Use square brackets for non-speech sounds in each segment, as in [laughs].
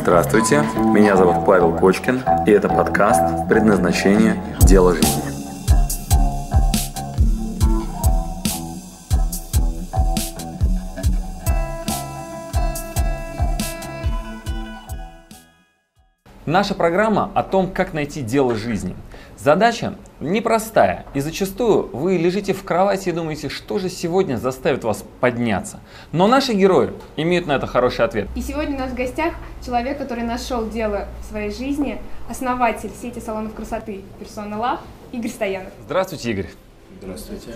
Здравствуйте, меня зовут Павел Кочкин, и это подкаст «Предназначение. Дело жизни». Наша программа о том, как найти дело жизни – Задача непростая, и зачастую вы лежите в кровати и думаете, что же сегодня заставит вас подняться. Но наши герои имеют на это хороший ответ. И сегодня у нас в гостях человек, который нашел дело в своей жизни, основатель сети салонов красоты Persona Lab Игорь Стоянов. Здравствуйте, Игорь. Здравствуйте,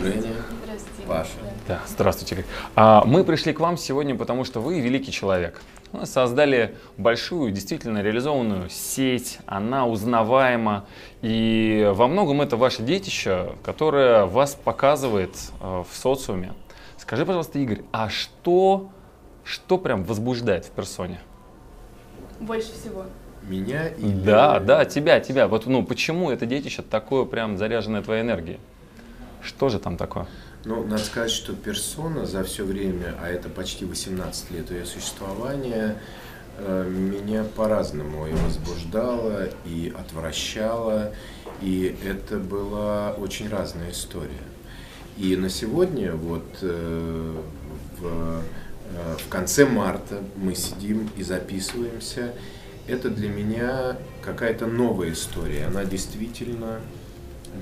Женя, Здравствуйте. Паша. Да, здравствуйте, Игорь. А, мы пришли к вам сегодня, потому что вы великий человек. Мы создали большую, действительно реализованную сеть, она узнаваема, и во многом это ваше детище, которое вас показывает э, в социуме. Скажи, пожалуйста, Игорь, а что, что прям возбуждает в персоне? Больше всего. Меня и Да, да, тебя, тебя. Вот, ну, почему это детище такое прям заряженное твоей энергией? Что же там такое? Ну, надо сказать, что персона за все время, а это почти 18 лет ее существования, э, меня по-разному и возбуждала, и отвращала, и это была очень разная история. И на сегодня, вот э, в, э, в конце марта мы сидим и записываемся, это для меня какая-то новая история. Она действительно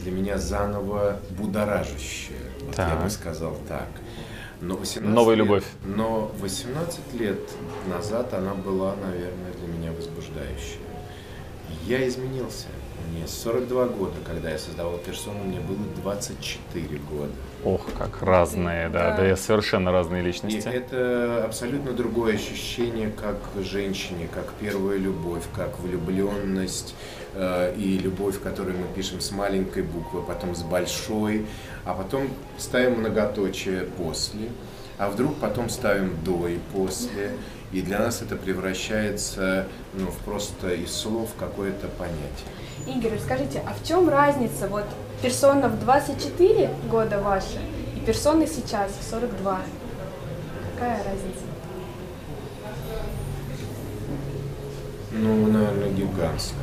для меня заново будоражащая. Вот я бы сказал так. Но 18 Новая лет, любовь. Но 18 лет назад она была, наверное, для меня возбуждающая. Я изменился. Мне 42 года, когда я создавал персону, мне было 24 года. Ох, как разные, да, да, да, совершенно разные личности. И это абсолютно другое ощущение, как женщине, как первая любовь, как влюбленность э, и любовь, которую мы пишем с маленькой буквы, потом с большой, а потом ставим многоточие после, а вдруг потом ставим до и после. И для нас это превращается ну, в просто из слов какое-то понятие. Игорь, расскажите, а в чем разница вот персона в 24 года ваша и персона сейчас в 42? Какая разница? Ну, наверное, гигантская.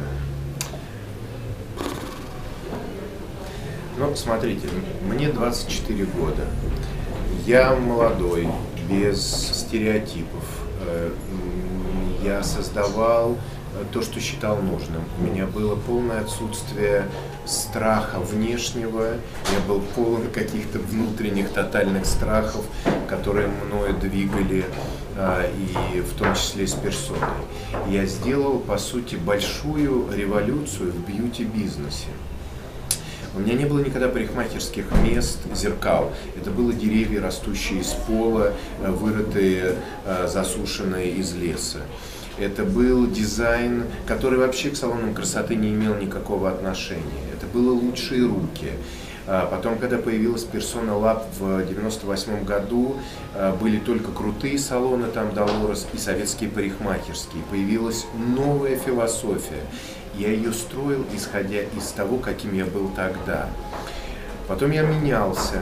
Ну, смотрите, мне 24 года. Я молодой, без стереотипов. Э, я создавал то, что считал нужным. У меня было полное отсутствие страха внешнего, я был полон каких-то внутренних тотальных страхов, которые мною двигали, а, и в том числе с персоной. Я сделал, по сути, большую революцию в бьюти-бизнесе. У меня не было никогда парикмахерских мест, зеркал. Это было деревья, растущие из пола, вырытые, а, засушенные из леса. Это был дизайн, который вообще к салонам красоты не имел никакого отношения. Это было лучшие руки. А потом, когда появилась Persona Lab в 98 году, а, были только крутые салоны, там Dolores и советские парикмахерские. Появилась новая философия. Я ее строил, исходя из того, каким я был тогда. Потом я менялся,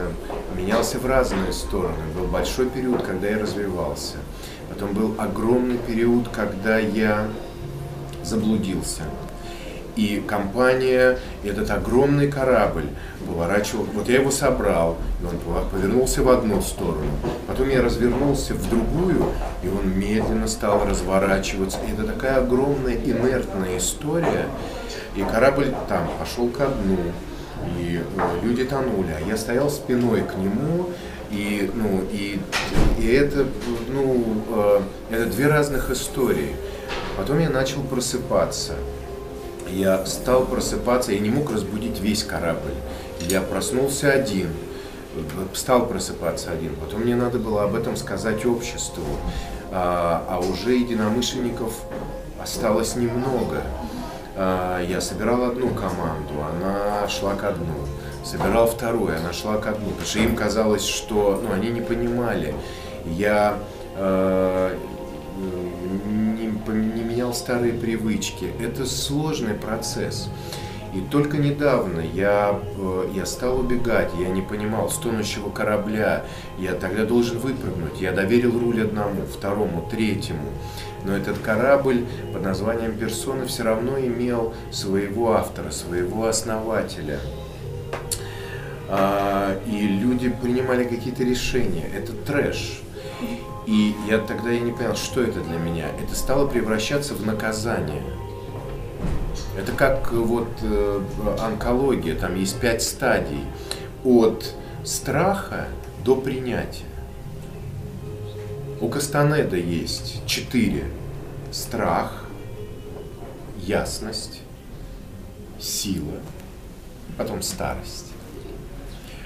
менялся в разные стороны. Был большой период, когда я развивался. Потом был огромный период, когда я заблудился. И компания, этот огромный корабль поворачивал, вот я его собрал, и он повернулся в одну сторону, потом я развернулся в другую, и он медленно стал разворачиваться. И это такая огромная инертная история, и корабль там пошел ко дну, и э, люди тонули, а я стоял спиной к нему, и, ну, и, и это, ну, э, это две разных истории. Потом я начал просыпаться. Я стал просыпаться, я не мог разбудить весь корабль. Я проснулся один, стал просыпаться один. Потом мне надо было об этом сказать обществу. А, а уже единомышленников осталось немного. А, я собирал одну команду, она шла ко дну собирал вторую, она шла ко дну, потому что им казалось, что ну, они не понимали. Я э, не, менял старые привычки. Это сложный процесс. И только недавно я, э, я стал убегать, я не понимал, с тонущего корабля, я тогда должен выпрыгнуть. Я доверил руль одному, второму, третьему. Но этот корабль под названием «Персона» все равно имел своего автора, своего основателя. А, и люди принимали какие-то решения. Это трэш. И я тогда я не понял, что это для меня. Это стало превращаться в наказание. Это как вот э, онкология, там есть пять стадий. От страха до принятия. У Кастанеда есть четыре. Страх, ясность, сила, потом старость.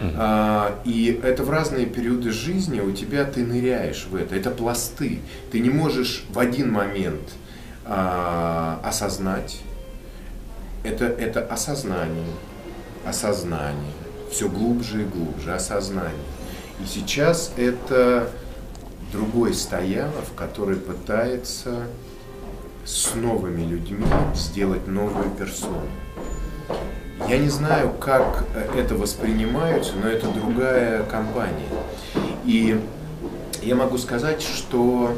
А, и это в разные периоды жизни у тебя ты ныряешь в это. Это пласты. Ты не можешь в один момент а, осознать. Это, это осознание, осознание. Все глубже и глубже, осознание. И сейчас это другой Стоянов, который пытается с новыми людьми сделать новую персону. Я не знаю, как это воспринимается, но это другая компания. И я могу сказать, что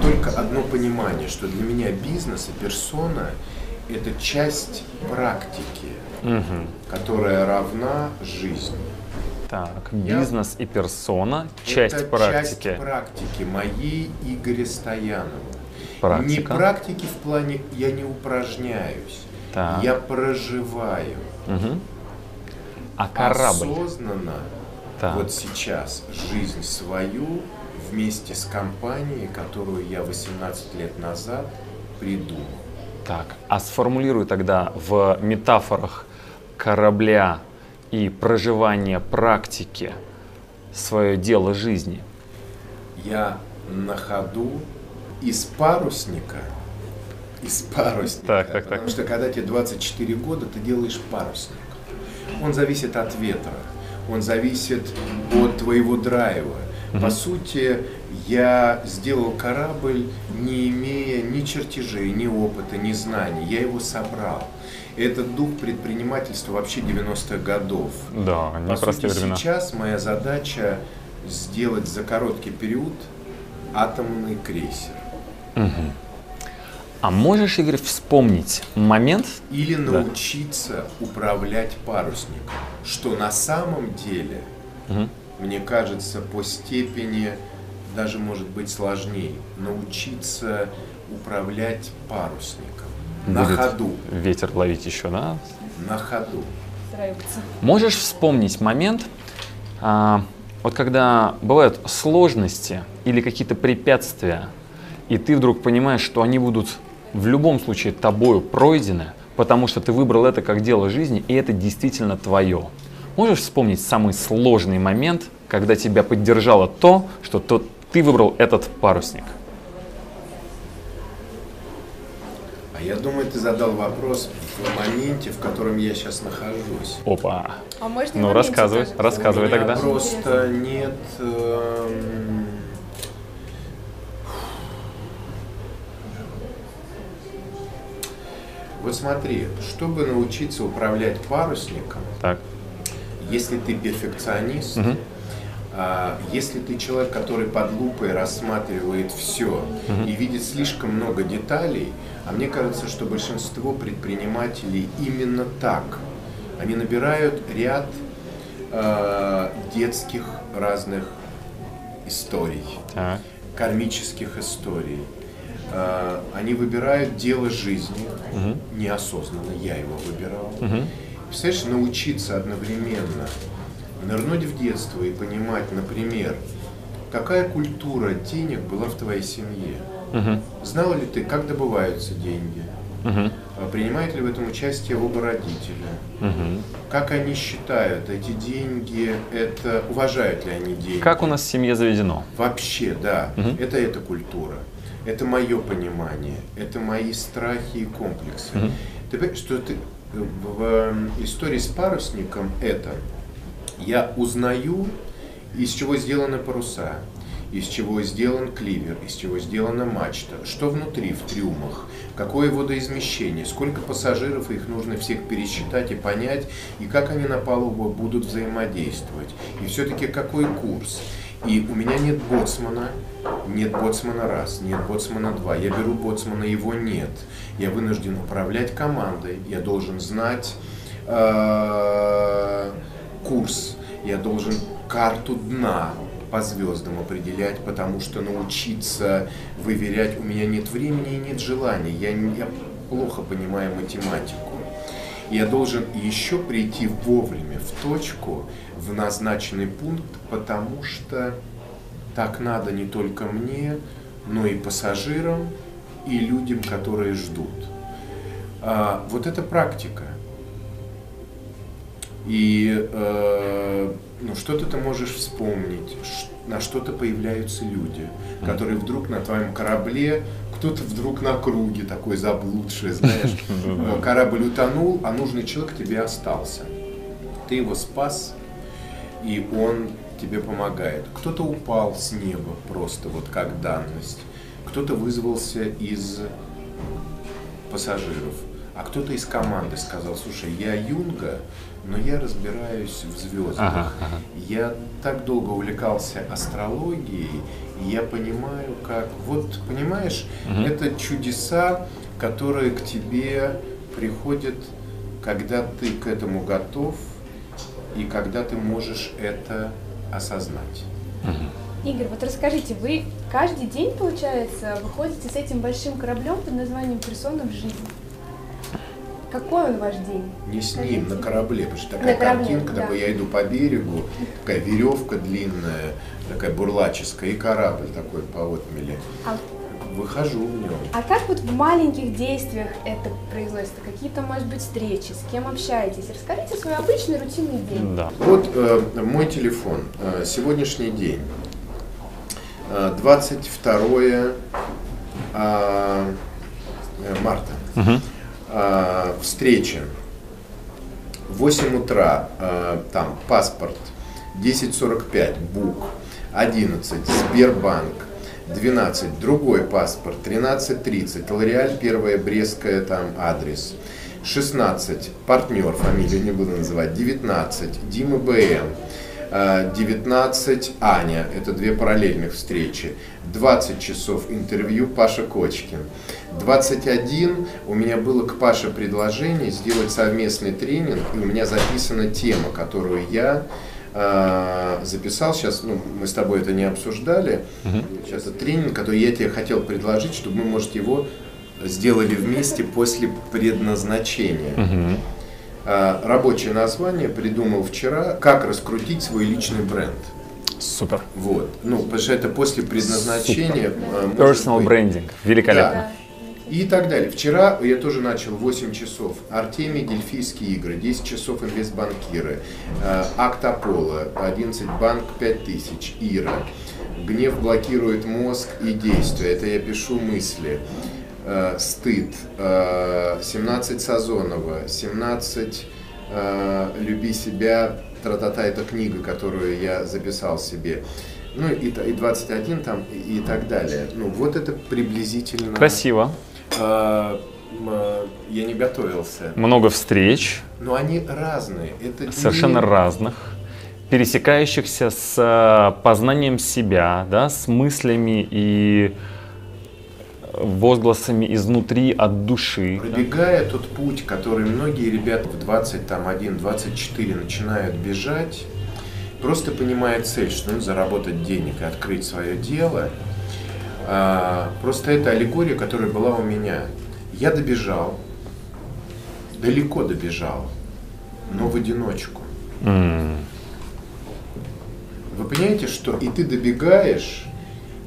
только одно понимание, что для меня бизнес и персона – это часть практики, Мгм. которая равна жизни. Так, Я- бизнес и персона, часть это практики. часть практики моей Игоря Стоянова. Не Практика. практики в плане я не упражняюсь, Так. я проживаю. Мгм. А корабль? осознанно Так. вот сейчас жизнь свою вместе с компанией, которую я 18 лет назад придумал. Так, а сформулируй тогда в метафорах корабля и проживания практики свое дело жизни. Я на ходу из парусника, из парусника, Так, так, так. потому что когда тебе 24 года, ты делаешь парусник. Он зависит от ветра, он зависит от твоего драйва. По сути, я сделал корабль, не имея ни чертежей, ни опыта, ни знаний. Я его собрал. Этот дух предпринимательства вообще 90-х годов. Да, непростые времена. сейчас моя задача сделать за короткий период атомный крейсер. А можешь, Игорь, вспомнить момент, Или Да. научиться управлять парусником. Что на самом деле, Мгм. мне кажется, по степени даже может быть сложнее. Научиться управлять парусником. На Будет ходу. ветер ловить еще, да? На ходу. Устраиваться. Можешь вспомнить момент, а, вот когда бывают сложности или какие-то препятствия, и ты вдруг понимаешь, что они будут в любом случае тобою пройдены, потому что ты выбрал это как дело жизни, и это действительно твое. Можешь вспомнить самый сложный момент, когда тебя поддержало то, что то- ты выбрал этот парусник? А я думаю, ты задал вопрос в моменте, в котором я сейчас нахожусь. Опа. А можно Ну, рассказывай, тоже? рассказывай У меня тогда. просто нет... эм, Вот смотри, чтобы научиться управлять парусником, Так. если ты перфекционист, Мгм. а, если ты человек, который под лупой рассматривает все и видит слишком много деталей, а мне кажется, что большинство предпринимателей именно так. Они набирают ряд а, детских разных историй, Так. кармических историй. А, Они выбирают дело жизни неосознанно, я его выбирал. Мгм. Представляешь, научиться одновременно нырнуть в детство и понимать, например, какая культура денег была в твоей семье. Мгм. Знал ли ты, как добываются деньги? А Принимает ли в этом участие оба родителя? Мгм. Как они считают, эти деньги, это уважают ли они деньги? Как у нас в семье заведено? Вообще, да. Мгм. Это эта культура. Это мое понимание. Это мои страхи и комплексы. Мгм. Ты понимаешь, что ты э, в э, истории с парусником это я узнаю, из чего сделаны паруса. из чего сделан кливер, из чего сделана мачта, что внутри в трюмах, какое водоизмещение, сколько пассажиров, их нужно всех пересчитать и понять, и как они на палубу будут взаимодействовать, и все-таки какой курс. И у меня нет боцмана, нет боцмана раз, нет боцмана два. Я беру боцмана, его нет. Я вынужден управлять командой, я должен знать э, курс, я должен карту дна по звездам определять, потому что научиться выверять у меня нет времени и нет желания. Я, я плохо понимаю математику. Я должен еще прийти вовремя в точку, в назначенный пункт, потому что так надо не только мне, но и пассажирам, и людям, которые ждут. А, вот это практика. И э, ну, что-то ты можешь вспомнить, на что-то появляются люди, которые вдруг на твоем корабле, кто-то вдруг на круге такой заблудший, знаешь, [laughs] э, корабль утонул, а нужный человек тебе остался. Ты его спас, и он тебе помогает. Кто-то упал с неба просто вот как данность, кто-то вызвался из пассажиров, а кто-то из команды сказал, слушай, я Юнга, но я разбираюсь в звездах. Ага, ага. Я так долго увлекался астрологией, и я понимаю, как... Вот, понимаешь, угу. это чудеса, которые к тебе приходят, когда ты к этому готов, и когда ты можешь это осознать. Угу. Игорь, вот расскажите, вы каждый день, получается, выходите с этим большим кораблем под названием «Персона в жизни»? Какой он ваш день? Не с ним, на корабле, потому что такая на корабле, картинка, да. такой, я иду по берегу, такая веревка длинная, такая бурлаческая, и корабль такой по отмеле. А выхожу в нем. А как вот в маленьких действиях это производится? Какие-то, может быть, встречи, с кем общаетесь? Расскажите свой обычный рутинный день. Да. Вот э, мой телефон, э, сегодняшний день, э, 22 э, э, марта. Угу. Э, встреча. 8 утра, э, там, паспорт, 10.45, БУК, 11, Сбербанк, 12 другой паспорт, 13.30 Лореаль, первая Брестская там адрес. 16 партнер, фамилию не буду называть, 19 Дима БМ, 19 Аня, это две параллельных встречи, 20 часов интервью Паша Кочкин, 21 у меня было к Паше предложение сделать совместный тренинг, и у меня записана тема, которую я а, записал. Сейчас, ну, мы с тобой это не обсуждали. Угу. Сейчас это тренинг, который я тебе хотел предложить, чтобы мы, может, его сделали вместе после предназначения. Угу. А, рабочее название придумал вчера, как раскрутить свой личный бренд. Супер. Вот. Ну, потому что это после предназначения. Супер. Personal быть... branding. Великолепно. Да и так далее. Вчера я тоже начал 8 часов. Артемий, Дельфийские игры, 10 часов инвестбанкиры, э, Акт Аполло, 11 банк 5000, Ира. Гнев блокирует мозг и действия. Это я пишу мысли. Э, стыд. 17 э, Сазонова, 17 Люби себя, тра-та-та, это книга, которую я записал себе ну и, и 21 там и, и так далее. Ну вот это приблизительно. Красиво. А, я не готовился. Много встреч. Но они разные. Это совершенно не... разных пересекающихся с а, познанием себя, да, с мыслями и возгласами изнутри, от души. Пробегая тот путь, который многие ребята в 21-24 начинают бежать, просто понимая цель, что нужно заработать денег и открыть свое дело – а, просто это аллегория, которая была у меня. Я добежал, далеко добежал, но в одиночку. Mm. Вы понимаете, что и ты добегаешь,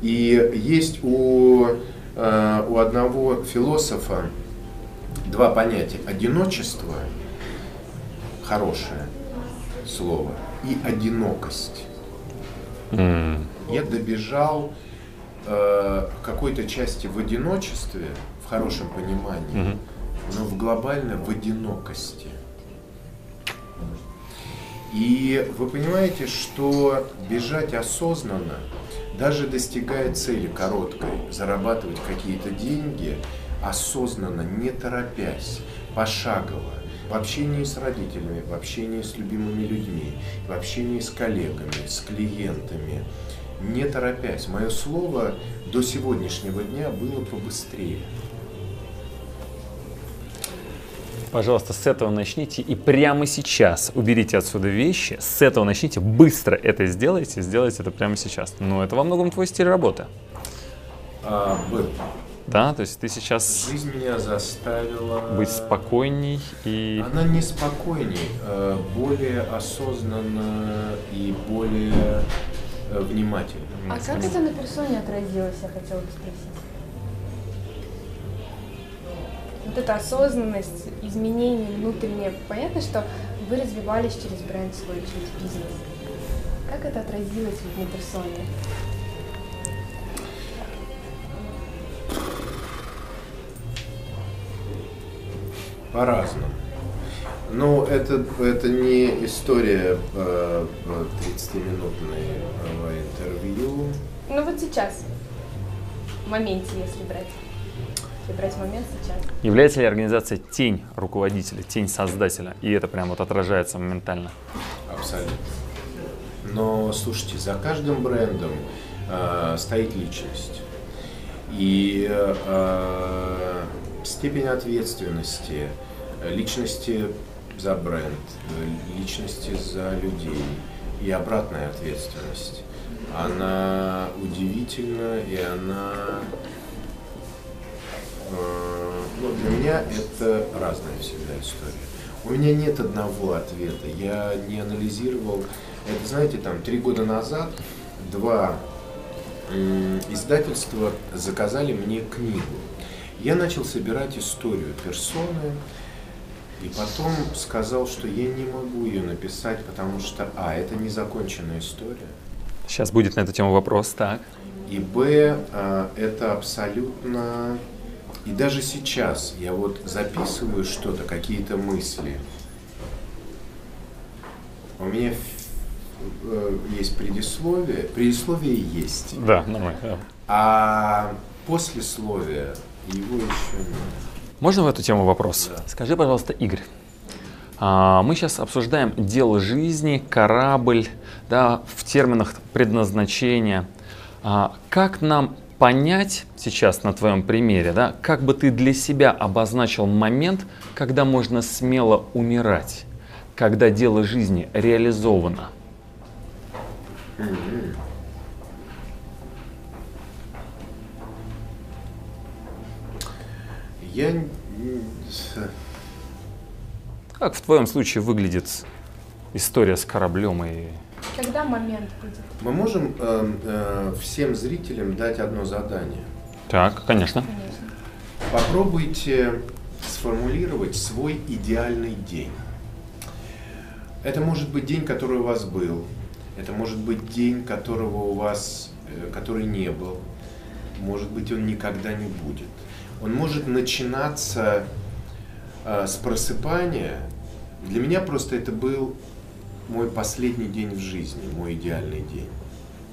и есть у, у одного философа два понятия. Одиночество, хорошее слово, и одинокость. Mm. Я добежал э, какой-то части в одиночестве, в хорошем понимании, угу. но в глобальной в одинокости. И вы понимаете, что бежать осознанно, даже достигая цели короткой, зарабатывать какие-то деньги, осознанно, не торопясь, пошагово, в общении с родителями, в общении с любимыми людьми, в общении с коллегами, с клиентами, не торопясь. Мое слово до сегодняшнего дня было побыстрее. Пожалуйста, с этого начните и прямо сейчас уберите отсюда вещи. С этого начните, быстро это сделайте, сделайте это прямо сейчас. Но это во многом твой стиль работы. А, был. Да, то есть ты сейчас Жизнь меня заставила... быть спокойней и... Она не спокойней, а более осознанно и более э, внимательно. А как это на персоне отразилось, я хотела бы спросить? Вот эта осознанность, изменения внутренние. Понятно, что вы развивались через бренд свой, через бизнес. Как это отразилось вот на персоне? По-разному. Ну, это, это не история э, 30-минутного интервью. Ну вот сейчас, в моменте, если брать. Брать момент сейчас. Является ли организация тень руководителя, тень создателя? И это прям вот отражается моментально. Абсолютно. Но слушайте, за каждым брендом э, стоит личность. И э, степень ответственности личности за бренд, личности за людей и обратная ответственность. Она удивительна и она ну, для меня это разная всегда история. У меня нет одного ответа. Я не анализировал. Это, знаете, там три года назад два издательства заказали мне книгу. Я начал собирать историю персоны, и потом сказал, что я не могу ее написать, потому что, а, это незаконченная история. Сейчас будет на эту тему вопрос, так. И б, а, это абсолютно... И даже сейчас я вот записываю что-то, какие-то мысли. У меня э, есть предисловие. Предисловие есть. Да, нормально. Да. А послесловие его еще нет. Можно в эту тему вопрос? Да. Скажи, пожалуйста, Игорь, а, мы сейчас обсуждаем дело жизни, корабль, да, в терминах предназначения. А, как нам понять сейчас на твоем примере, да, как бы ты для себя обозначил момент, когда можно смело умирать, когда дело жизни реализовано? Я Как в твоем случае выглядит история с кораблем и Когда момент будет? Мы можем э, э, всем зрителям дать одно задание. Так, конечно. Конечно. Попробуйте сформулировать свой идеальный день. Это может быть день, который у вас был. Это может быть день, которого у вас, э, который не был. Может быть, он никогда не будет. Он может начинаться э, с просыпания. Для меня просто это был мой последний день в жизни, мой идеальный день.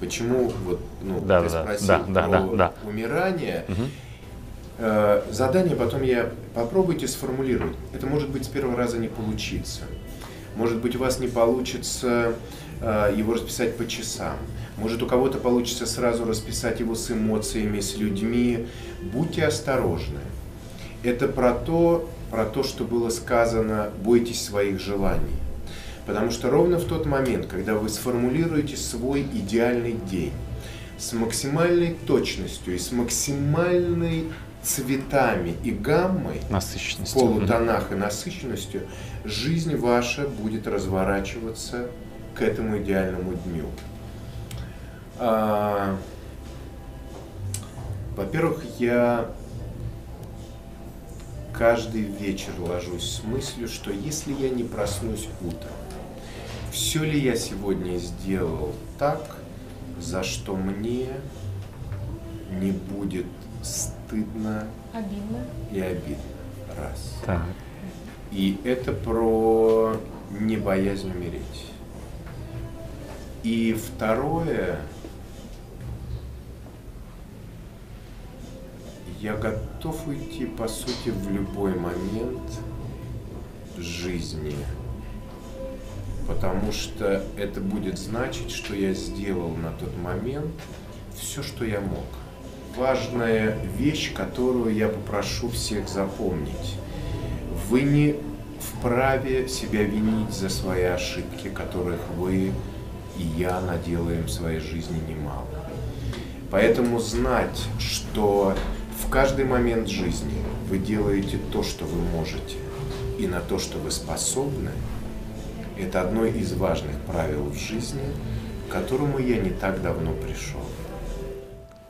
Почему вот ну, Да, ты да, спросил да, да, про да, да. умирание? Э, Задание потом я попробуйте сформулировать. Это может быть с первого раза не получиться. Может быть у вас не получится э, его расписать по часам. Может у кого-то получится сразу расписать его с эмоциями, с людьми. Будьте осторожны. Это про то, про то, что было сказано, бойтесь своих желаний. Потому что ровно в тот момент, когда вы сформулируете свой идеальный день с максимальной точностью и с максимальной цветами и гаммой, полутонах и насыщенностью, жизнь ваша будет разворачиваться к этому идеальному дню. А, Во-первых, я каждый вечер ложусь с мыслью, что если я не проснусь утром, все ли я сегодня сделал так, за что мне не будет стыдно Обидно. и обидно. Раз. Так. И это про не боязнь умереть. И второе, я готов уйти, по сути, в любой момент жизни, потому что это будет значить, что я сделал на тот момент все, что я мог. Важная вещь, которую я попрошу всех запомнить. Вы не вправе себя винить за свои ошибки, которых вы и я наделаем в своей жизни немало. Поэтому знать, что в каждый момент жизни вы делаете то, что вы можете, и на то, что вы способны, это одно из важных правил в жизни, к которому я не так давно пришел.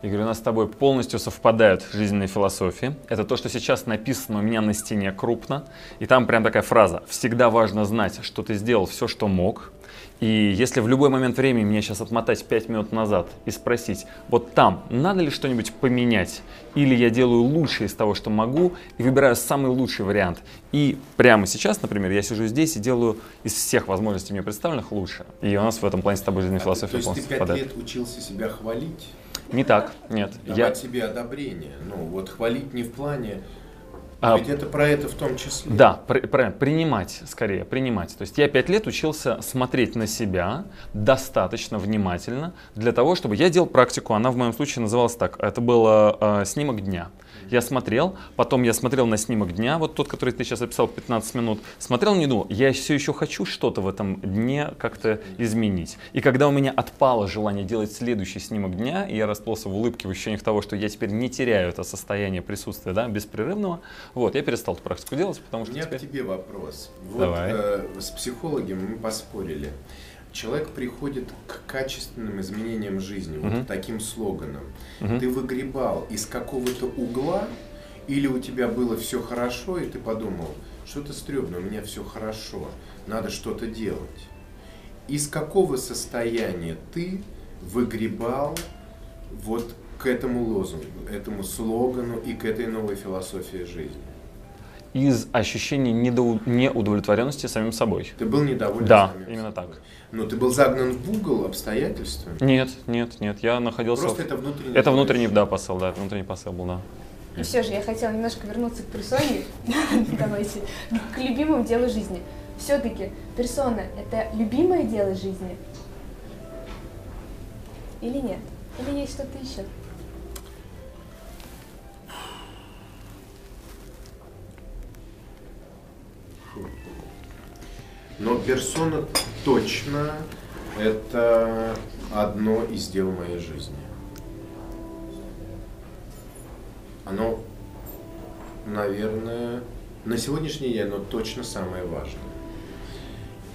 Игорь, у нас с тобой полностью совпадают жизненные философии. Это то, что сейчас написано у меня на стене крупно. И там прям такая фраза. Всегда важно знать, что ты сделал все, что мог. И если в любой момент времени мне сейчас отмотать 5 минут назад и спросить, вот там надо ли что-нибудь поменять, или я делаю лучшее из того, что могу, и выбираю самый лучший вариант. И прямо сейчас, например, я сижу здесь и делаю из всех возможностей мне представленных лучше. И у нас в этом плане с тобой жизненная философия а ты, То есть ты 5 совпадает. лет учился себя хвалить? Не так, нет. Давать Я, себе одобрение. Ну, вот хвалить не в плане... А, Ведь это про это в том числе. Да, правильно, принимать скорее, принимать. То есть я пять лет учился смотреть на себя достаточно внимательно для того, чтобы я делал практику. Она в моем случае называлась так. Это был э, снимок дня. Я смотрел, потом я смотрел на снимок дня, вот тот, который ты сейчас описал 15 минут, смотрел, не думал, я все еще хочу что-то в этом дне как-то изменить. И когда у меня отпало желание делать следующий снимок дня, и я расплылся в улыбке в ощущениях того, что я теперь не теряю это состояние присутствия, да, беспрерывного, вот, я перестал эту практику делать, потому У что меня теперь... к тебе вопрос. Вот Давай. э, с психологом мы поспорили. Человек приходит к качественным изменениям жизни, Мгм. вот таким слоганом. Мгм. Ты выгребал из какого-то угла, или у тебя было все хорошо, и ты подумал, что-то стрёмно, у меня все хорошо, надо что-то делать. Из какого состояния ты выгребал вот к этому лозунгу, этому слогану и к этой новой философии жизни? Из ощущения недоу- неудовлетворенности самим собой. Ты был недоволен Да, самим именно собой. так. Но ты был загнан в угол обстоятельствами. Нет, нет, нет, я находился... Просто в- это внутренний. Это внутренний, да, посыл, да, внутренний посыл был, да. И все же я хотела немножко вернуться к персоне, [laughs] давайте, к любимому делу жизни. Все-таки персона – это любимое дело жизни? Или нет? Или есть что-то еще? Но персона точно это одно из дел моей жизни. Оно, наверное, на сегодняшний день оно точно самое важное.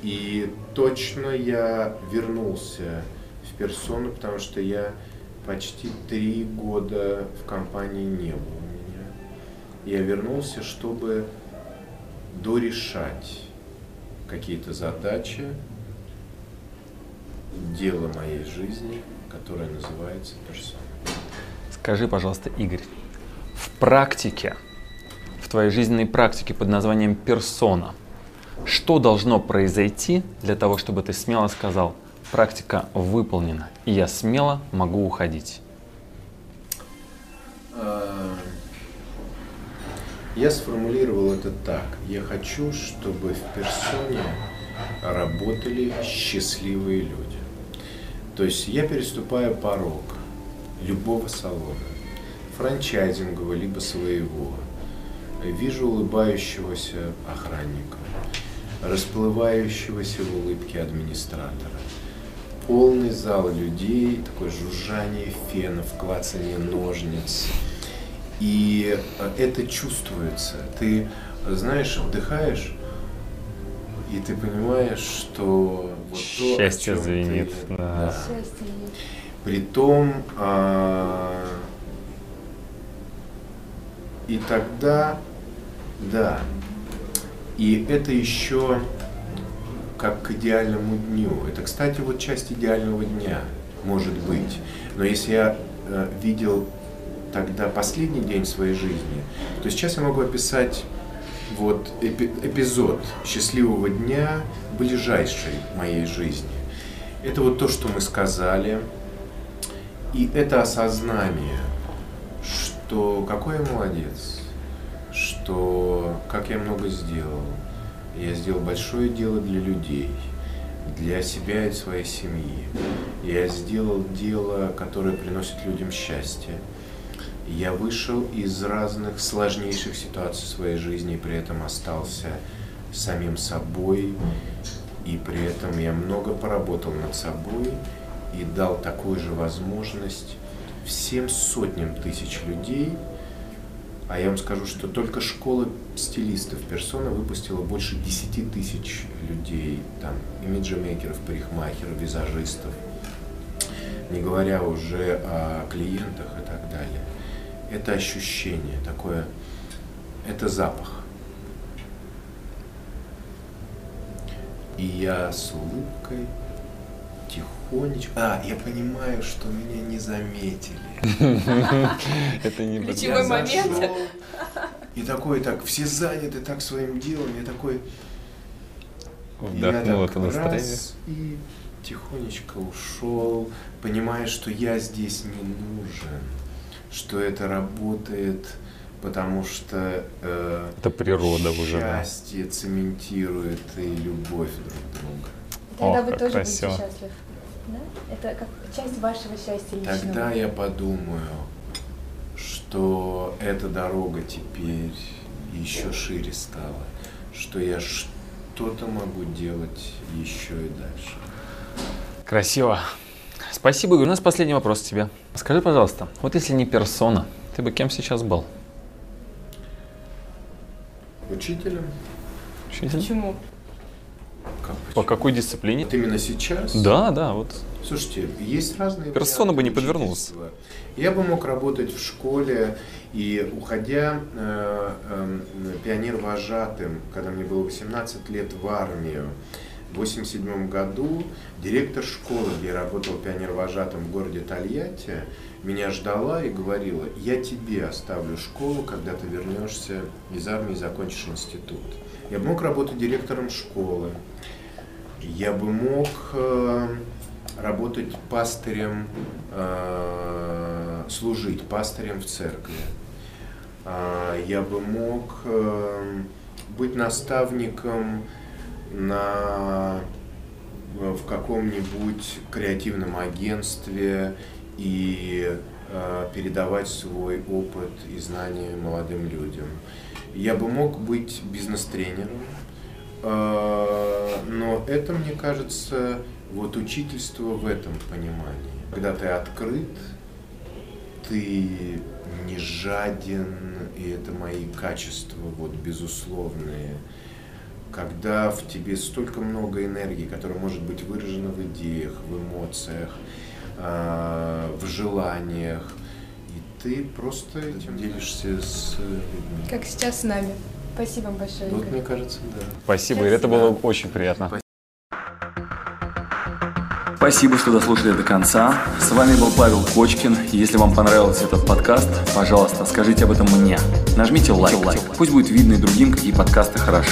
И точно я вернулся в персону, потому что я почти три года в компании не был у меня. Я вернулся, чтобы дорешать какие-то задачи, дело моей жизни, которое называется персона. Скажи, пожалуйста, Игорь, в практике, в твоей жизненной практике под названием персона, что должно произойти для того, чтобы ты смело сказал, практика выполнена, и я смело могу уходить? А, Я сформулировал это так. Я хочу, чтобы в персоне работали счастливые люди. То есть я переступаю порог любого салона, франчайзингового либо своего, вижу улыбающегося охранника, расплывающегося в улыбке администратора, полный зал людей, такое жужжание фенов, клацание ножниц. И э, это чувствуется. Ты, знаешь, вдыхаешь, и ты понимаешь, что вот то, Счастье чём звенит, ты- да. Счастье есть. Притом, а, и тогда, да, и это еще как к идеальному дню. Это, кстати, вот часть идеального дня, может быть. Но если я э, видел тогда последний день своей жизни, то сейчас я могу описать вот эпи- эпизод счастливого дня ближайшей моей жизни. Это вот то, что мы сказали. И это осознание, что какой я молодец, что как я много сделал. Я сделал большое дело для людей, для себя и своей семьи. Я сделал дело, которое приносит людям счастье. Я вышел из разных сложнейших ситуаций в своей жизни и при этом остался самим собой. И при этом я много поработал над собой и дал такую же возможность всем сотням тысяч людей. А я вам скажу, что только школа стилистов персона выпустила больше 10 тысяч людей, там, имиджемейкеров, парикмахеров, визажистов, не говоря уже о клиентах и так далее это ощущение такое, это запах. И я с улыбкой тихонечко... А, я понимаю, что меня не заметили. [laughs] Это не Ключевой момент. И такой, так, все заняты так своим делом, я такой... Вдохнул это настроение. И тихонечко ушел, понимая, что я здесь не нужен что это работает, потому что э, это природа счастье уже. Счастье да. цементирует и любовь друг друга. Тогда О, вы тоже красиво. будете счастливы. Да? Это как часть вашего счастья личного. Тогда я подумаю, что эта дорога теперь еще шире стала, что я что-то могу делать еще и дальше. Красиво. Спасибо, Игорь. У нас последний вопрос к тебе. Скажи, пожалуйста, вот если не персона, ты бы кем сейчас был? Учителем. Учителем? Почему? Как, По какой дисциплине? Вот именно сейчас? Да, да, вот. Слушайте, есть разные Персона бы не подвернулась. Я бы мог работать в школе и, уходя э, э, пионер-вожатым, когда мне было 18 лет в армию, 1987 году директор школы, где я работал пионер-вожатым в городе Тольятти, меня ждала и говорила, я тебе оставлю школу, когда ты вернешься из армии и закончишь институт. Я бы мог работать директором школы, я бы мог э, работать пастырем, э, служить пастырем в церкви. Э, я бы мог быть наставником на, в каком-нибудь креативном агентстве и э, передавать свой опыт и знания молодым людям. Я бы мог быть бизнес-тренером, э, но это, мне кажется, вот учительство в этом понимании. Когда ты открыт, ты не жаден, и это мои качества вот безусловные когда в тебе столько много энергии, которая может быть выражена в идеях, в эмоциях, а, в желаниях, и ты просто этим делишься с людьми. Как сейчас с нами. Спасибо вам большое. Вот, мне кажется, да. Спасибо, Игорь, это было очень приятно. Спасибо, что дослушали до конца. С вами был Павел Кочкин. Если вам понравился этот подкаст, пожалуйста, скажите об этом мне. Нажмите лайк. Пусть будет видно и другим, какие подкасты хороши.